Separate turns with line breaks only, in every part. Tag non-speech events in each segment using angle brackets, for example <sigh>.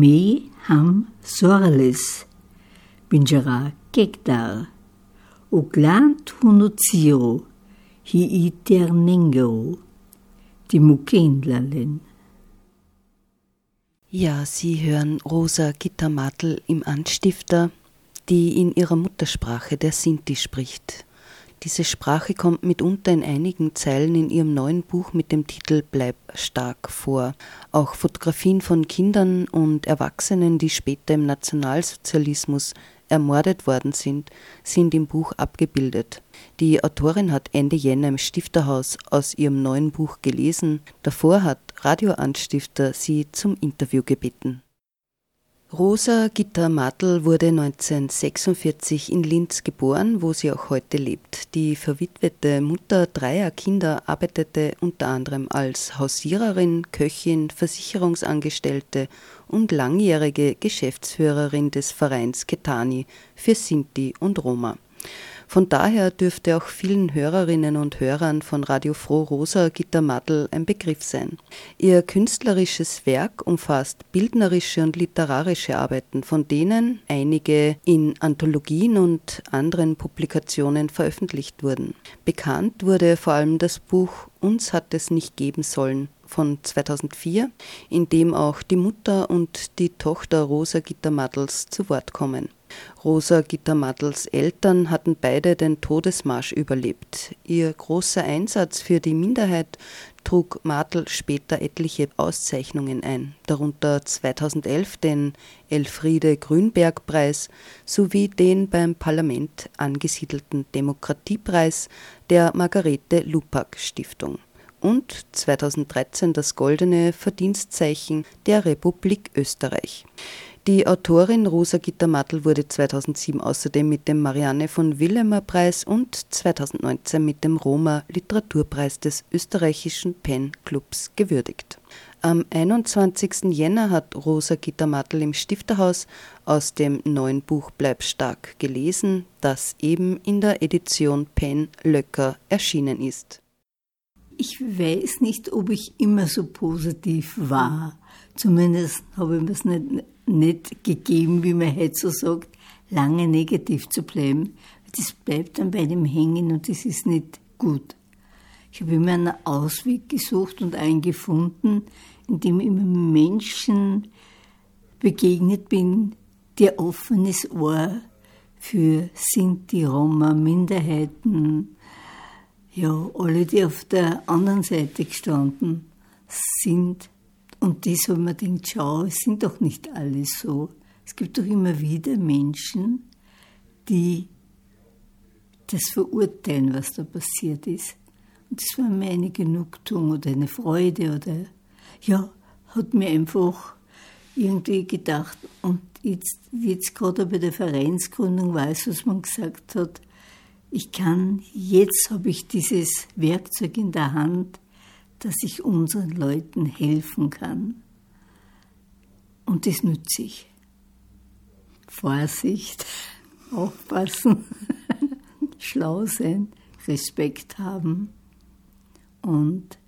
Me ham sorles, binjara kekdar o glant hunuziro, hi iternengero, die Mukendlallen.
Ja, Sie hören Rosa Gittermattel im Anstifter, die in ihrer Muttersprache der Sinti spricht. Diese Sprache kommt mitunter in einigen Zeilen in ihrem neuen Buch mit dem Titel Bleib stark vor. Auch Fotografien von Kindern und Erwachsenen, die später im Nationalsozialismus ermordet worden sind, sind im Buch abgebildet. Die Autorin hat Ende Jänner im Stifterhaus aus ihrem neuen Buch gelesen. Davor hat Radioanstifter sie zum Interview gebeten. Rosa Gitta Matl wurde 1946 in Linz geboren, wo sie auch heute lebt. Die verwitwete Mutter dreier Kinder arbeitete unter anderem als Hausiererin, Köchin, Versicherungsangestellte und langjährige Geschäftsführerin des Vereins Ketani für Sinti und Roma. Von daher dürfte auch vielen Hörerinnen und Hörern von Radio Froh Rosa Gitter Madl ein Begriff sein. Ihr künstlerisches Werk umfasst bildnerische und literarische Arbeiten, von denen einige in Anthologien und anderen Publikationen veröffentlicht wurden. Bekannt wurde vor allem das Buch Uns hat es nicht geben sollen von 2004, in dem auch die Mutter und die Tochter Rosa Gitter Madls zu Wort kommen. Rosa Gittermadls Eltern hatten beide den Todesmarsch überlebt. Ihr großer Einsatz für die Minderheit trug Martl später etliche Auszeichnungen ein, darunter 2011 den Elfriede Grünberg Preis sowie den beim Parlament angesiedelten Demokratiepreis der Margarete Lupak Stiftung und 2013 das Goldene Verdienstzeichen der Republik Österreich. Die Autorin Rosa Gittermattel wurde 2007 außerdem mit dem Marianne von Willemer Preis und 2019 mit dem Roma Literaturpreis des österreichischen Pen Clubs gewürdigt. Am 21. Jänner hat Rosa Gittermattel im Stifterhaus aus dem neuen Buch Bleib stark gelesen, das eben in der Edition Pen Löcker erschienen ist.
Ich weiß nicht, ob ich immer so positiv war. Zumindest habe ich mir es nicht nicht gegeben, wie man heute so sagt, lange negativ zu bleiben. Das bleibt dann bei dem hängen und das ist nicht gut. Ich habe immer einen Ausweg gesucht und einen gefunden, indem ich immer Menschen begegnet bin, die offenes Ohr für Sinti, Roma, Minderheiten, ja, alle, die auf der anderen Seite gestanden sind, und das habe mir gedacht, schau, es sind doch nicht alle so. Es gibt doch immer wieder Menschen, die das verurteilen, was da passiert ist. Und das war mir eine Genugtuung oder eine Freude oder, ja, hat mir einfach irgendwie gedacht. Und jetzt, jetzt gerade bei der Vereinsgründung weiß, was man gesagt hat. Ich kann, jetzt habe ich dieses Werkzeug in der Hand, dass ich unseren Leuten helfen kann. Und das nütze ich. Vorsicht, <laughs> aufpassen, <laughs> schlau sein, Respekt haben und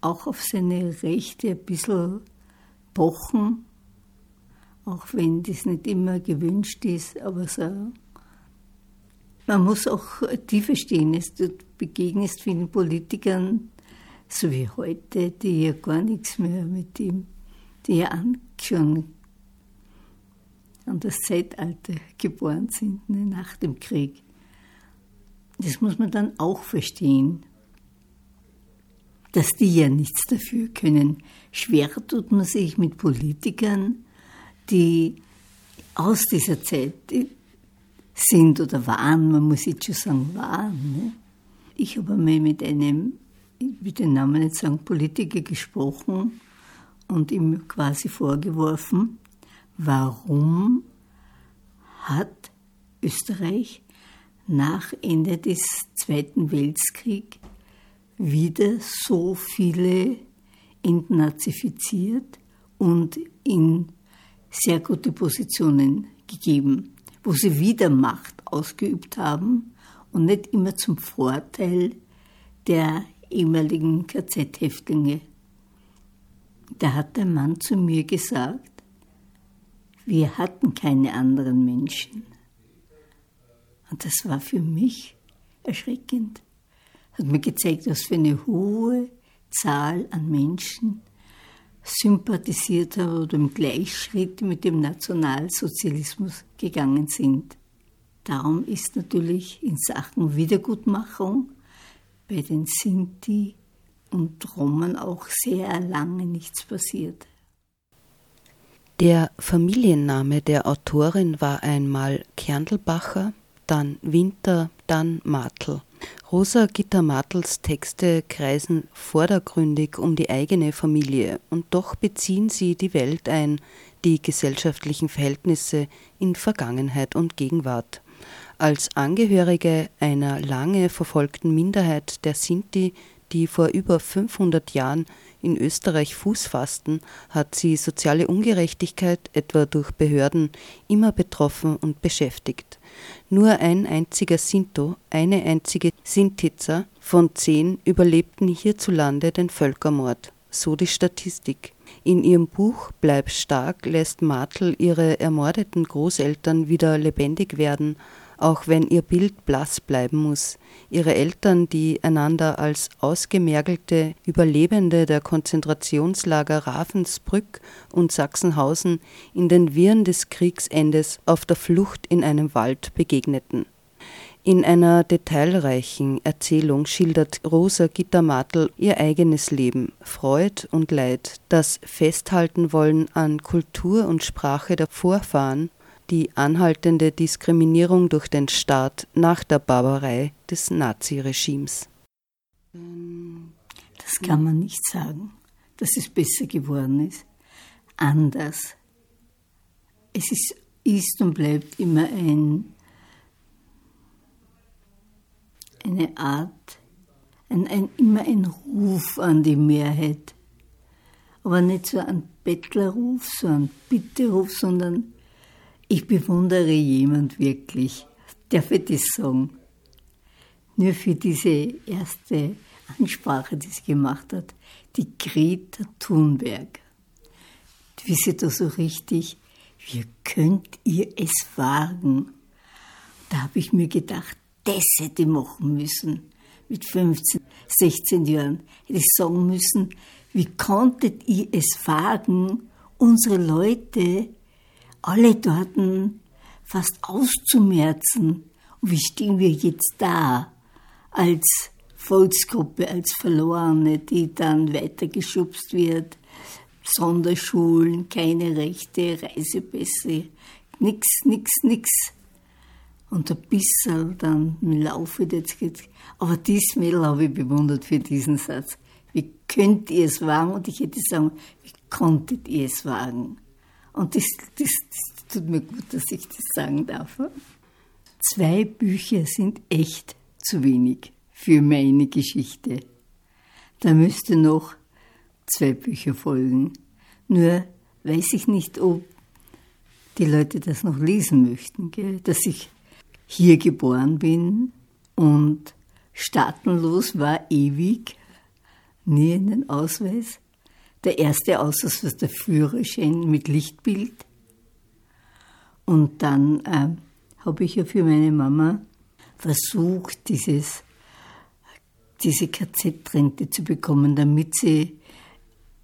auch auf seine Rechte ein bisschen pochen, auch wenn das nicht immer gewünscht ist, aber so man muss auch die verstehen. Du begegnest vielen Politikern, so wie heute, die ja gar nichts mehr mit ihm, die ja schon an das Zeitalter geboren sind, ne, nach dem Krieg. Das muss man dann auch verstehen, dass die ja nichts dafür können. Schwer tut man sich mit Politikern, die aus dieser Zeit, sind oder waren, man muss jetzt schon sagen waren. Ne? ich habe einmal mit einem, ich will den Namen nicht sagen, Politiker gesprochen und ihm quasi vorgeworfen, warum hat Österreich nach Ende des Zweiten Weltkriegs wieder so viele entnazifiziert und in sehr gute Positionen gegeben, wo sie wieder Macht ausgeübt haben und nicht immer zum Vorteil der ehemaligen KZ-Häftlinge. Da hat der Mann zu mir gesagt, wir hatten keine anderen Menschen. Und das war für mich erschreckend. Hat mir gezeigt, was für eine hohe Zahl an Menschen sympathisiert haben oder im Gleichschritt mit dem Nationalsozialismus gegangen sind. Darum ist natürlich in Sachen Wiedergutmachung bei den Sinti und Roman auch sehr lange nichts passiert.
Der Familienname der Autorin war einmal Kerndelbacher, dann Winter, dann Martl. Rosa Gitter Martels Texte kreisen vordergründig um die eigene Familie und doch beziehen sie die Welt ein, die gesellschaftlichen Verhältnisse in Vergangenheit und Gegenwart. Als Angehörige einer lange verfolgten Minderheit der Sinti, die vor über 500 Jahren in Österreich Fuß fassten, hat sie soziale Ungerechtigkeit, etwa durch Behörden, immer betroffen und beschäftigt. Nur ein einziger Sinto, eine einzige Sintiza von zehn überlebten hierzulande den Völkermord, so die Statistik. In ihrem Buch Bleib stark lässt Martl ihre ermordeten Großeltern wieder lebendig werden, auch wenn ihr Bild blass bleiben muss. Ihre Eltern, die einander als ausgemergelte Überlebende der Konzentrationslager Ravensbrück und Sachsenhausen in den Wirren des Kriegsendes auf der Flucht in einem Wald begegneten. In einer detailreichen Erzählung schildert Rosa Gittermatl ihr eigenes Leben, Freud und Leid, das Festhalten wollen an Kultur und Sprache der Vorfahren die anhaltende Diskriminierung durch den Staat nach der Barbarei des Naziregimes.
Das kann man nicht sagen, dass es besser geworden ist. Anders. Es ist, ist und bleibt immer ein, eine Art, ein, ein, immer ein Ruf an die Mehrheit. Aber nicht so ein Bettlerruf, so ein Bitterruf, sondern ich bewundere jemand wirklich. Darf ich das sagen? Nur für diese erste Ansprache, die sie gemacht hat, die Greta Thunberg. Wie sie da so richtig, wie könnt ihr es wagen? Da habe ich mir gedacht, das hätte ich machen müssen. Mit 15, 16 Jahren hätte ich sagen müssen, wie konntet ihr es wagen, unsere Leute alle dort fast auszumerzen. Und wie stehen wir jetzt da als Volksgruppe, als Verlorene, die dann weitergeschubst wird? Sonderschulen, keine Rechte, Reisepässe, nix, nix, nix. Und ein bisschen dann im Laufe des geht. Aber dieses Mädel habe ich bewundert für diesen Satz. Wie könnt ihr es wagen? Und ich hätte sagen, wie konntet ihr es wagen? Und das, das, das tut mir gut, dass ich das sagen darf. Zwei Bücher sind echt zu wenig für meine Geschichte. Da müsste noch zwei Bücher folgen. Nur weiß ich nicht, ob die Leute das noch lesen möchten, gell? dass ich hier geboren bin und staatenlos war ewig, nie einen Ausweis, der erste Ausschuss war der Führerschein mit Lichtbild. Und dann äh, habe ich ja für meine Mama versucht, dieses, diese KZ-Rente zu bekommen, damit sie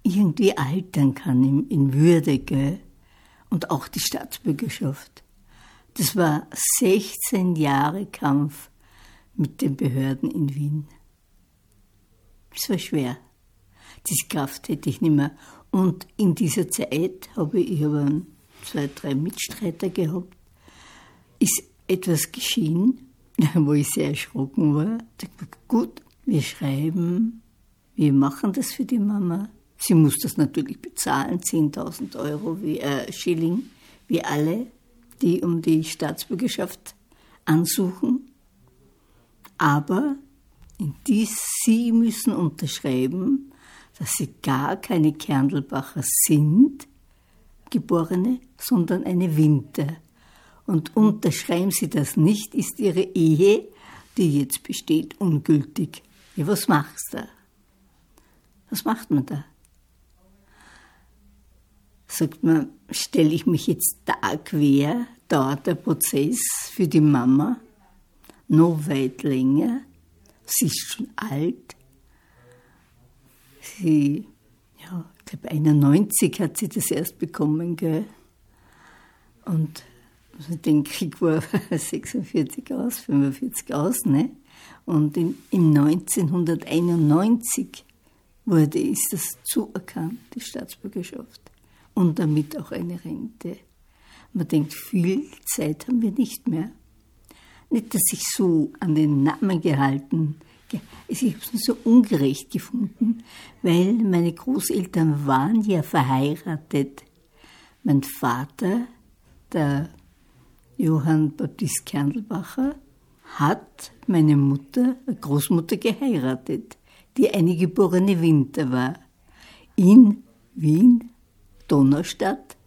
irgendwie altern kann in, in Würde, gell? und auch die Staatsbürgerschaft. Das war 16 Jahre Kampf mit den Behörden in Wien. Es war schwer diese Kraft hätte ich nicht mehr. Und in dieser Zeit habe ich aber zwei, drei Mitstreiter gehabt, ist etwas geschehen, <laughs> wo ich sehr erschrocken war. Ich gut, wir schreiben, wir machen das für die Mama. Sie muss das natürlich bezahlen, 10.000 Euro wie, äh, Schilling, wie alle, die um die Staatsbürgerschaft ansuchen. Aber dies, sie müssen unterschreiben, dass sie gar keine Kerndelbacher sind, Geborene, sondern eine Winter. Und unterschreiben sie das nicht, ist ihre Ehe, die jetzt besteht, ungültig. Ja, was machst du? Was macht man da? Sagt man, stelle ich mich jetzt da quer, dauert der Prozess für die Mama noch weit länger. Sie ist schon alt. Sie, ja, ich glaube 91 hat sie das erst bekommen, gell? Und also den Krieg war <laughs> 46 aus, 45 aus, ne? Und in, in 1991 wurde, ist das zuerkannt, die Staatsbürgerschaft. Und damit auch eine Rente. Man denkt, viel Zeit haben wir nicht mehr. Nicht, dass ich so an den Namen gehalten ich habe es so ungerecht gefunden, weil meine Großeltern waren ja verheiratet. Mein Vater, der Johann Baptist Kernelbacher, hat meine Mutter, Großmutter, geheiratet, die eine geborene Winter war. In Wien, Donaustadt.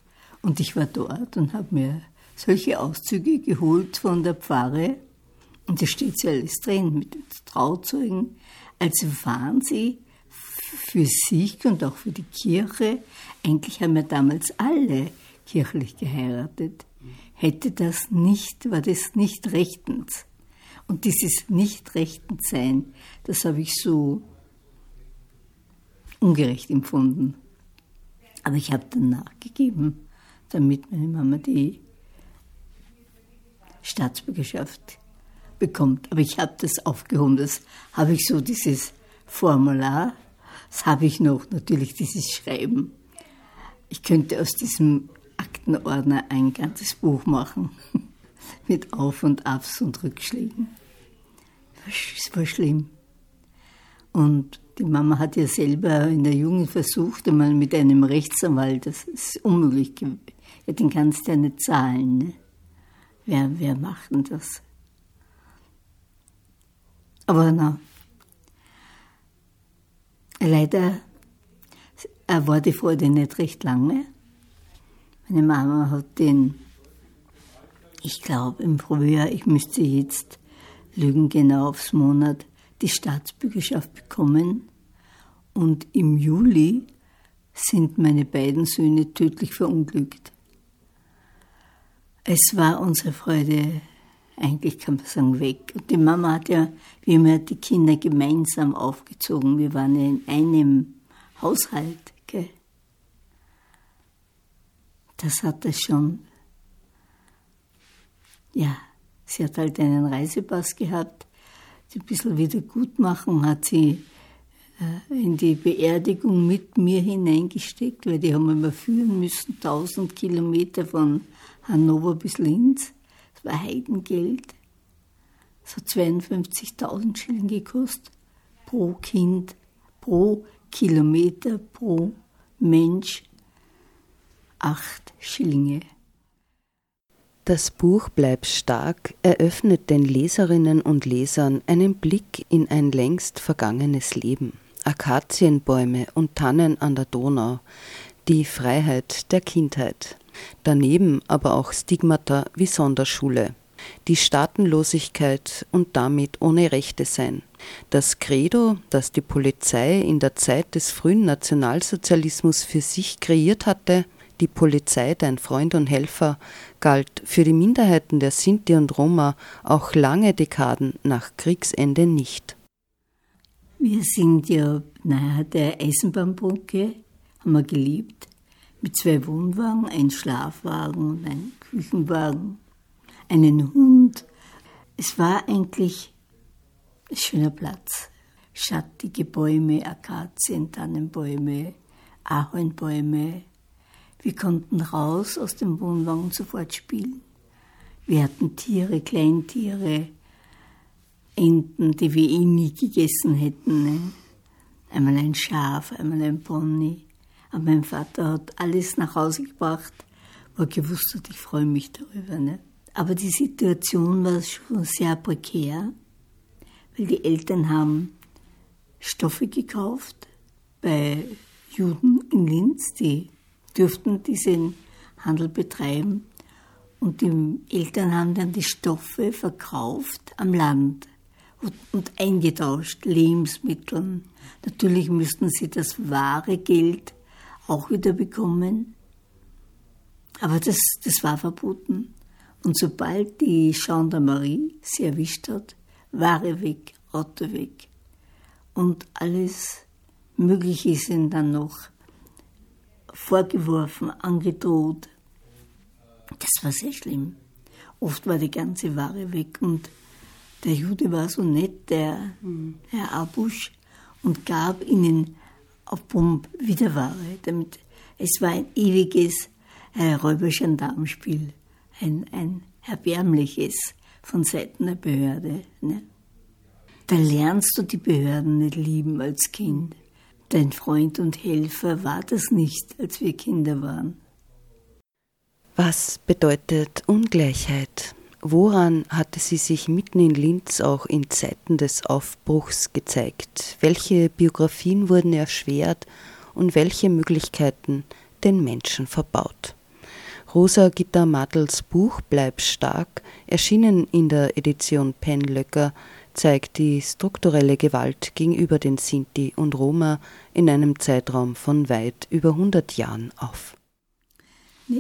Und ich war dort und habe mir solche Auszüge geholt von der Pfarre und da steht ja alles drin mit den Trauzeugen. Also waren sie für sich und auch für die Kirche, eigentlich haben ja damals alle kirchlich geheiratet. Hätte das nicht, war das nicht rechtens. Und dieses nicht rechtens sein, das habe ich so ungerecht empfunden. Aber ich habe dann nachgegeben, damit meine Mama die Staatsbürgerschaft bekommt. Aber ich habe das aufgehoben. Das habe ich so, dieses Formular. Das habe ich noch, natürlich dieses Schreiben. Ich könnte aus diesem Aktenordner ein ganzes Buch machen. <laughs> Mit Auf- und Abs und Rückschlägen. Es war schlimm. Und die Mama hat ja selber in der Jugend versucht, einmal mit einem Rechtsanwalt, das ist unmöglich. Ja, den kannst du ja nicht zahlen. Ne? Wer, wer macht denn das? Aber na, leider war die Freude nicht recht lange. Meine Mama hat den, ich glaube im Frühjahr, ich müsste jetzt lügen genau aufs Monat, die Staatsbürgerschaft bekommen. Und im Juli sind meine beiden Söhne tödlich verunglückt. Es war unsere Freude eigentlich kann man sagen, weg. Und die Mama hat ja, haben ja die Kinder gemeinsam aufgezogen. Wir waren ja in einem Haushalt. Gell? Das hat er schon. Ja, sie hat halt einen Reisepass gehabt. Die ein bisschen wieder gut machen, hat sie äh, in die Beerdigung mit mir hineingesteckt, weil die haben wir führen müssen, 1000 Kilometer von Hannover bis Linz. Heidengeld. Das hat 52.000 Schilling gekostet. Pro Kind, pro Kilometer, pro Mensch. Acht Schillinge.
Das Buch Bleib stark eröffnet den Leserinnen und Lesern einen Blick in ein längst vergangenes Leben. Akazienbäume und Tannen an der Donau, die Freiheit der Kindheit. Daneben aber auch Stigmata wie Sonderschule, die Staatenlosigkeit und damit ohne Rechte sein. Das Credo, das die Polizei in der Zeit des frühen Nationalsozialismus für sich kreiert hatte, die Polizei, dein Freund und Helfer, galt für die Minderheiten der Sinti und Roma auch lange Dekaden nach Kriegsende nicht.
Wir sind ja nahe der Eisenbahnbrücke, haben wir geliebt mit zwei Wohnwagen, ein Schlafwagen und ein Küchenwagen, einen Hund. Es war eigentlich ein schöner Platz. Schattige Bäume, Akazien, Tannenbäume, Ahornbäume. Wir konnten raus aus dem Wohnwagen sofort spielen. Wir hatten Tiere, Kleintiere, Enten, die wir eh nie gegessen hätten. Ne? Einmal ein Schaf, einmal ein Pony. Aber mein Vater hat alles nach Hause gebracht, wo er gewusst hat, ich freue mich darüber. Ne? Aber die Situation war schon sehr prekär, weil die Eltern haben Stoffe gekauft bei Juden in Linz, die dürften diesen Handel betreiben. Und die Eltern haben dann die Stoffe verkauft am Land und eingetauscht, Lebensmitteln. Natürlich müssten sie das wahre Geld auch wieder bekommen. Aber das, das war verboten. Und sobald die Gendarmerie sie erwischt hat, Ware weg, Auto weg. Und alles Mögliche ist ihnen dann noch vorgeworfen, angedroht. Das war sehr schlimm. Oft war die ganze Ware weg und der Jude war so nett, der Herr Abusch, und gab ihnen auf Pump wieder Ware. Damit es war ein ewiges äh, Räuber-Gendarmenspiel, ein, ein erbärmliches von Seiten der Behörde. Ne? Da lernst du die Behörden nicht lieben als Kind. Dein Freund und Helfer war das nicht, als wir Kinder waren.
Was bedeutet Ungleichheit? Woran hatte sie sich mitten in Linz auch in Zeiten des Aufbruchs gezeigt? Welche Biografien wurden erschwert und welche Möglichkeiten den Menschen verbaut? Rosa Gitta Matels Buch Bleib stark, erschienen in der Edition Penlöcker, zeigt die strukturelle Gewalt gegenüber den Sinti und Roma in einem Zeitraum von weit über 100 Jahren auf.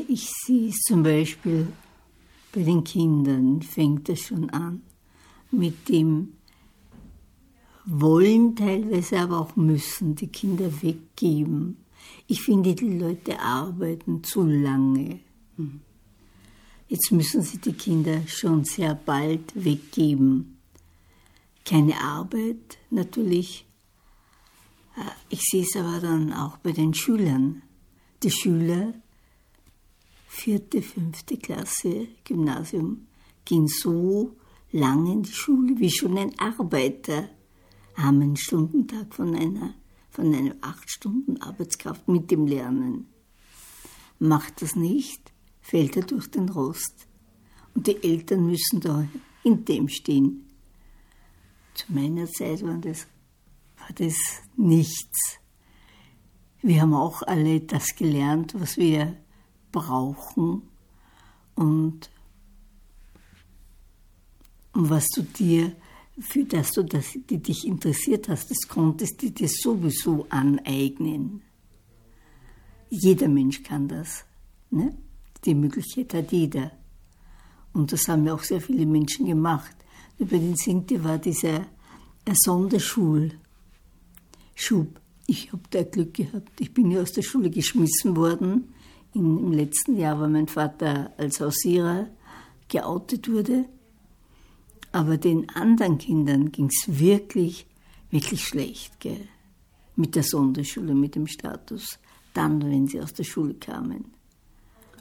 Ich sehe es zum Beispiel bei den Kindern fängt es schon an mit dem Wollen teilweise, aber auch müssen die Kinder weggeben. Ich finde, die Leute arbeiten zu lange. Jetzt müssen sie die Kinder schon sehr bald weggeben. Keine Arbeit natürlich. Äh, ich sehe es aber dann auch bei den Schülern. Die Schüler vierte, fünfte Klasse Gymnasium ging so lange in die Schule wie schon ein Arbeiter. Haben einen Stundentag von einer, von einer acht Stunden Arbeitskraft mit dem Lernen. Macht das nicht, fällt er durch den Rost. Und die Eltern müssen da in dem stehen. Zu meiner Zeit war das, war das nichts. Wir haben auch alle das gelernt, was wir brauchen und, was du dir, für das du das, die dich interessiert hast, das konntest du dir sowieso aneignen. Jeder Mensch kann das. Ne? Die Möglichkeit hat jeder. Und das haben ja auch sehr viele Menschen gemacht. Über den Sinti war dieser Sonderschulschub. Ich habe da Glück gehabt. Ich bin ja aus der Schule geschmissen worden in, im letzten Jahr, weil mein Vater als Hausierer geoutet wurde. Aber den anderen Kindern ging es wirklich, wirklich schlecht, gell? Mit Sonderschule, mit dem Status. Dann, wenn sie aus der Schule kamen.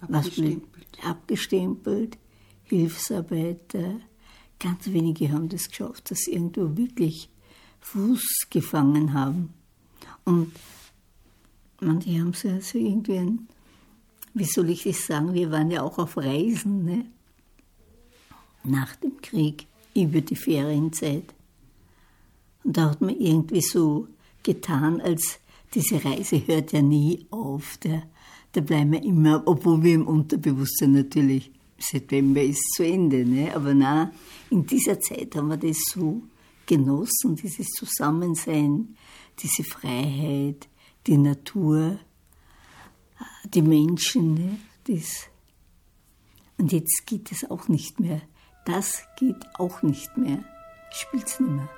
Abgestempelt. Was abgestempelt, Hilfsarbeiter. Ganz wenige haben das geschafft, dass sie irgendwo wirklich Fuß gefangen haben. Und manche haben so also irgendwie ein wie soll ich das sagen, wir waren ja auch auf Reisen ne? nach dem Krieg über die Ferienzeit. Und da hat man irgendwie so getan, als diese Reise hört ja nie auf. Da, da bleiben wir immer, obwohl wir im Unterbewusstsein natürlich, September ist zu Ende, ne? aber na, in dieser Zeit haben wir das so genossen, dieses Zusammensein, diese Freiheit, die Natur die Menschen. Ne? Das. Und jetzt geht es auch nicht mehr. Das geht auch nicht mehr. Spielt's nicht mehr.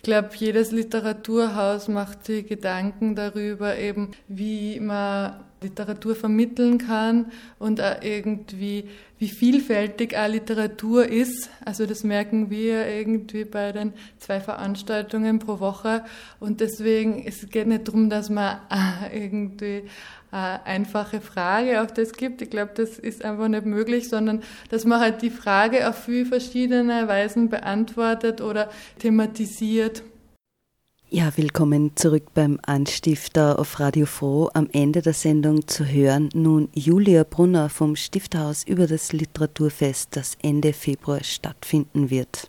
Ich glaube, jedes Literaturhaus macht sich Gedanken darüber, eben, wie man Literatur vermitteln kann und auch irgendwie, wie vielfältig auch Literatur ist. Also das merken wir irgendwie bei den zwei Veranstaltungen pro Woche. Und deswegen, es geht nicht darum, dass man <laughs> irgendwie eine einfache Frage auf das gibt. Ich glaube, das ist einfach nicht möglich, sondern dass man halt die Frage auf viele verschiedene Weisen beantwortet oder thematisiert.
Ja, willkommen zurück beim Anstifter auf Radio Froh. Am Ende der Sendung zu hören nun Julia Brunner vom Stifterhaus über das Literaturfest, das Ende Februar stattfinden wird.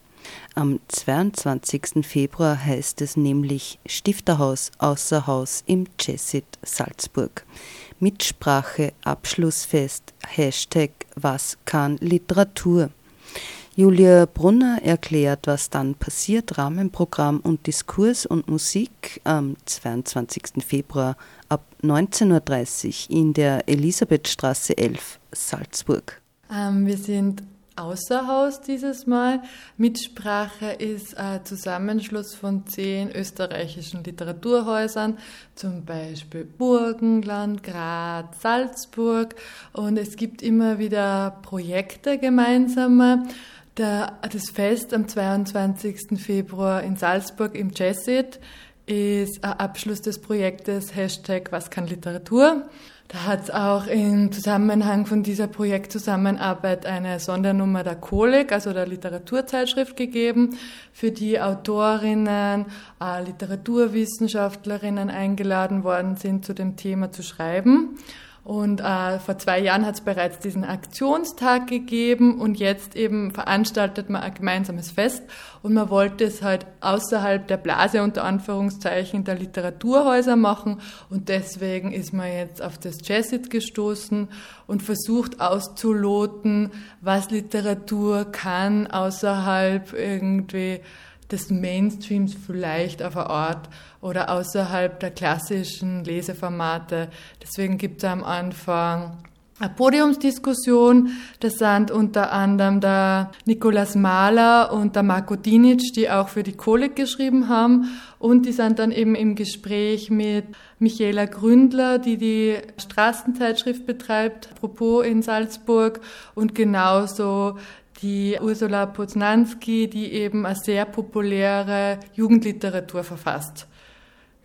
Am 22. Februar heißt es nämlich Stifterhaus außer Haus im Jessit Salzburg. Mitsprache, Abschlussfest, Hashtag Was kann Literatur? Julia Brunner erklärt, was dann passiert, Rahmenprogramm und Diskurs und Musik am 22. Februar ab 19.30 Uhr in der Elisabethstraße 11, Salzburg.
Ähm, wir sind außer Haus dieses Mal. Mitsprache ist ein Zusammenschluss von zehn österreichischen Literaturhäusern, zum Beispiel Burgenland, Graz, Salzburg. Und es gibt immer wieder Projekte gemeinsame. Der, das Fest am 22. Februar in Salzburg im Jessit ist ein Abschluss des Projektes Hashtag Was kann Literatur. Da hat es auch im Zusammenhang von dieser Projektzusammenarbeit eine Sondernummer der Kolik, also der Literaturzeitschrift, gegeben, für die Autorinnen, äh, Literaturwissenschaftlerinnen eingeladen worden sind, zu dem Thema zu schreiben. Und äh, vor zwei Jahren hat es bereits diesen Aktionstag gegeben und jetzt eben veranstaltet man ein gemeinsames Fest. Und man wollte es halt außerhalb der Blase unter Anführungszeichen der Literaturhäuser machen. Und deswegen ist man jetzt auf das Jazzit gestoßen und versucht auszuloten, was Literatur kann außerhalb irgendwie des Mainstreams vielleicht auf eine Art oder außerhalb der klassischen Leseformate. Deswegen gibt es am Anfang eine Podiumsdiskussion. Das sind unter anderem der Nikolaus Mahler und der Marco Dinic, die auch für die Kolik geschrieben haben. Und die sind dann eben im Gespräch mit Michaela Gründler, die die Straßenzeitschrift betreibt, apropos in Salzburg. Und genauso die Ursula Poznanski, die eben eine sehr populäre Jugendliteratur verfasst.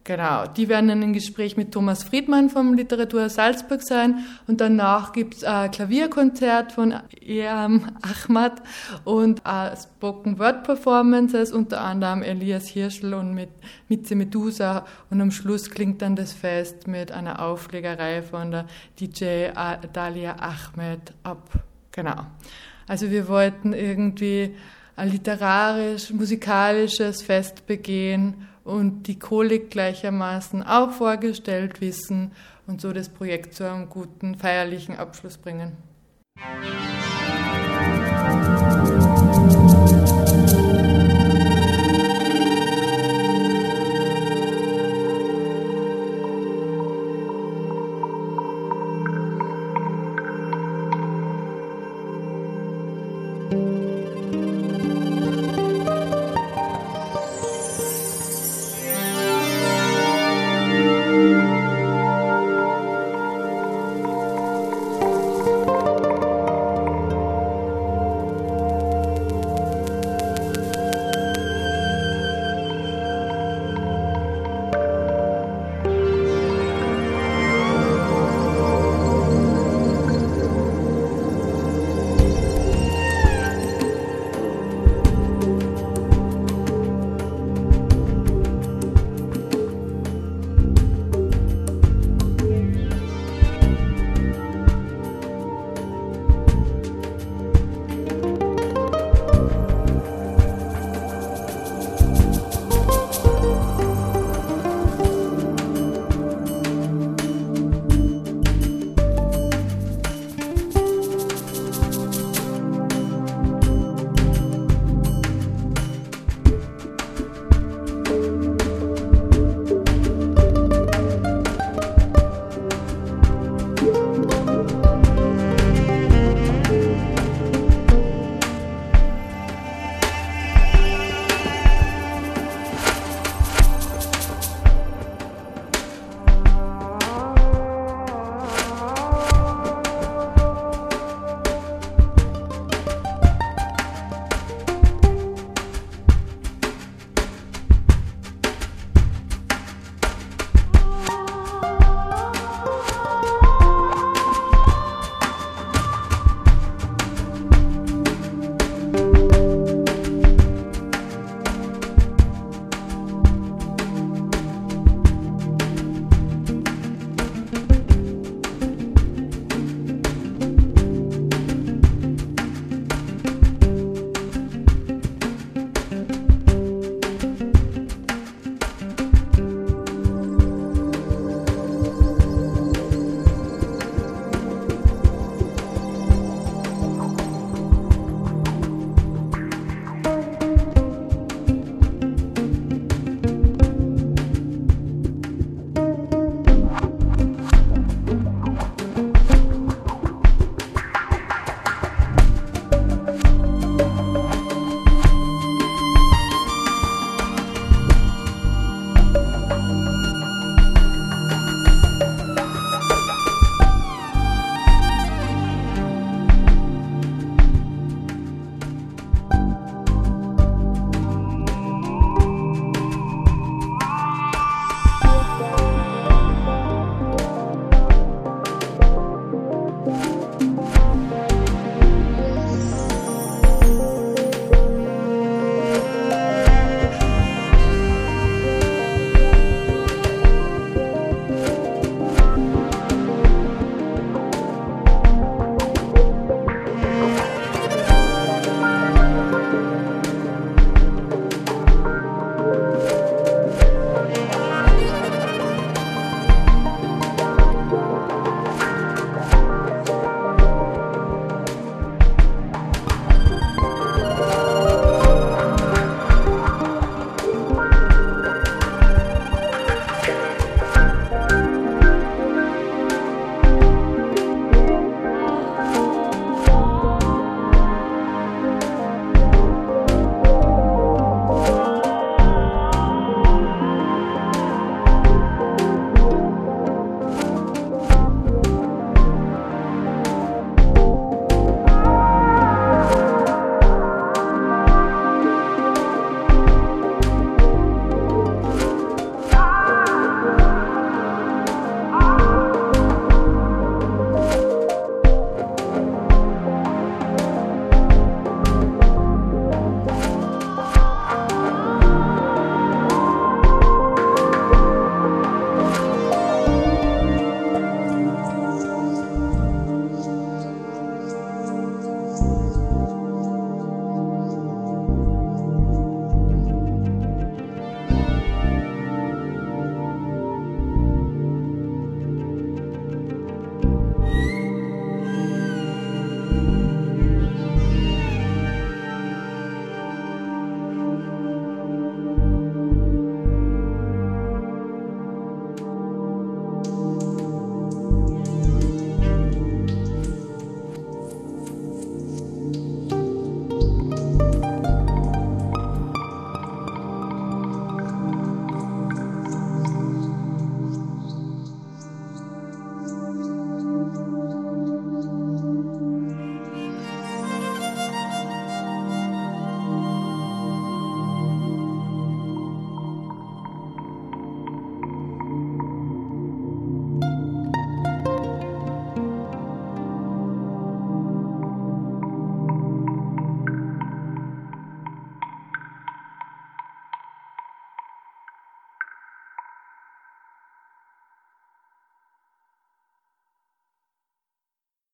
Genau, die werden dann im Gespräch mit Thomas Friedmann vom Literatur Salzburg sein und danach gibt's ein Klavierkonzert von Eam Ahmad und Spoken Word Performances, unter anderem Elias Hirschl und mit Mitze Medusa und am Schluss klingt dann das Fest mit einer Auflegerei von der DJ Dalia Ahmed ab. Genau. Also wir wollten irgendwie ein literarisch, musikalisches Fest begehen und die Kolik gleichermaßen auch vorgestellt wissen und so das Projekt zu einem guten feierlichen Abschluss bringen. Musik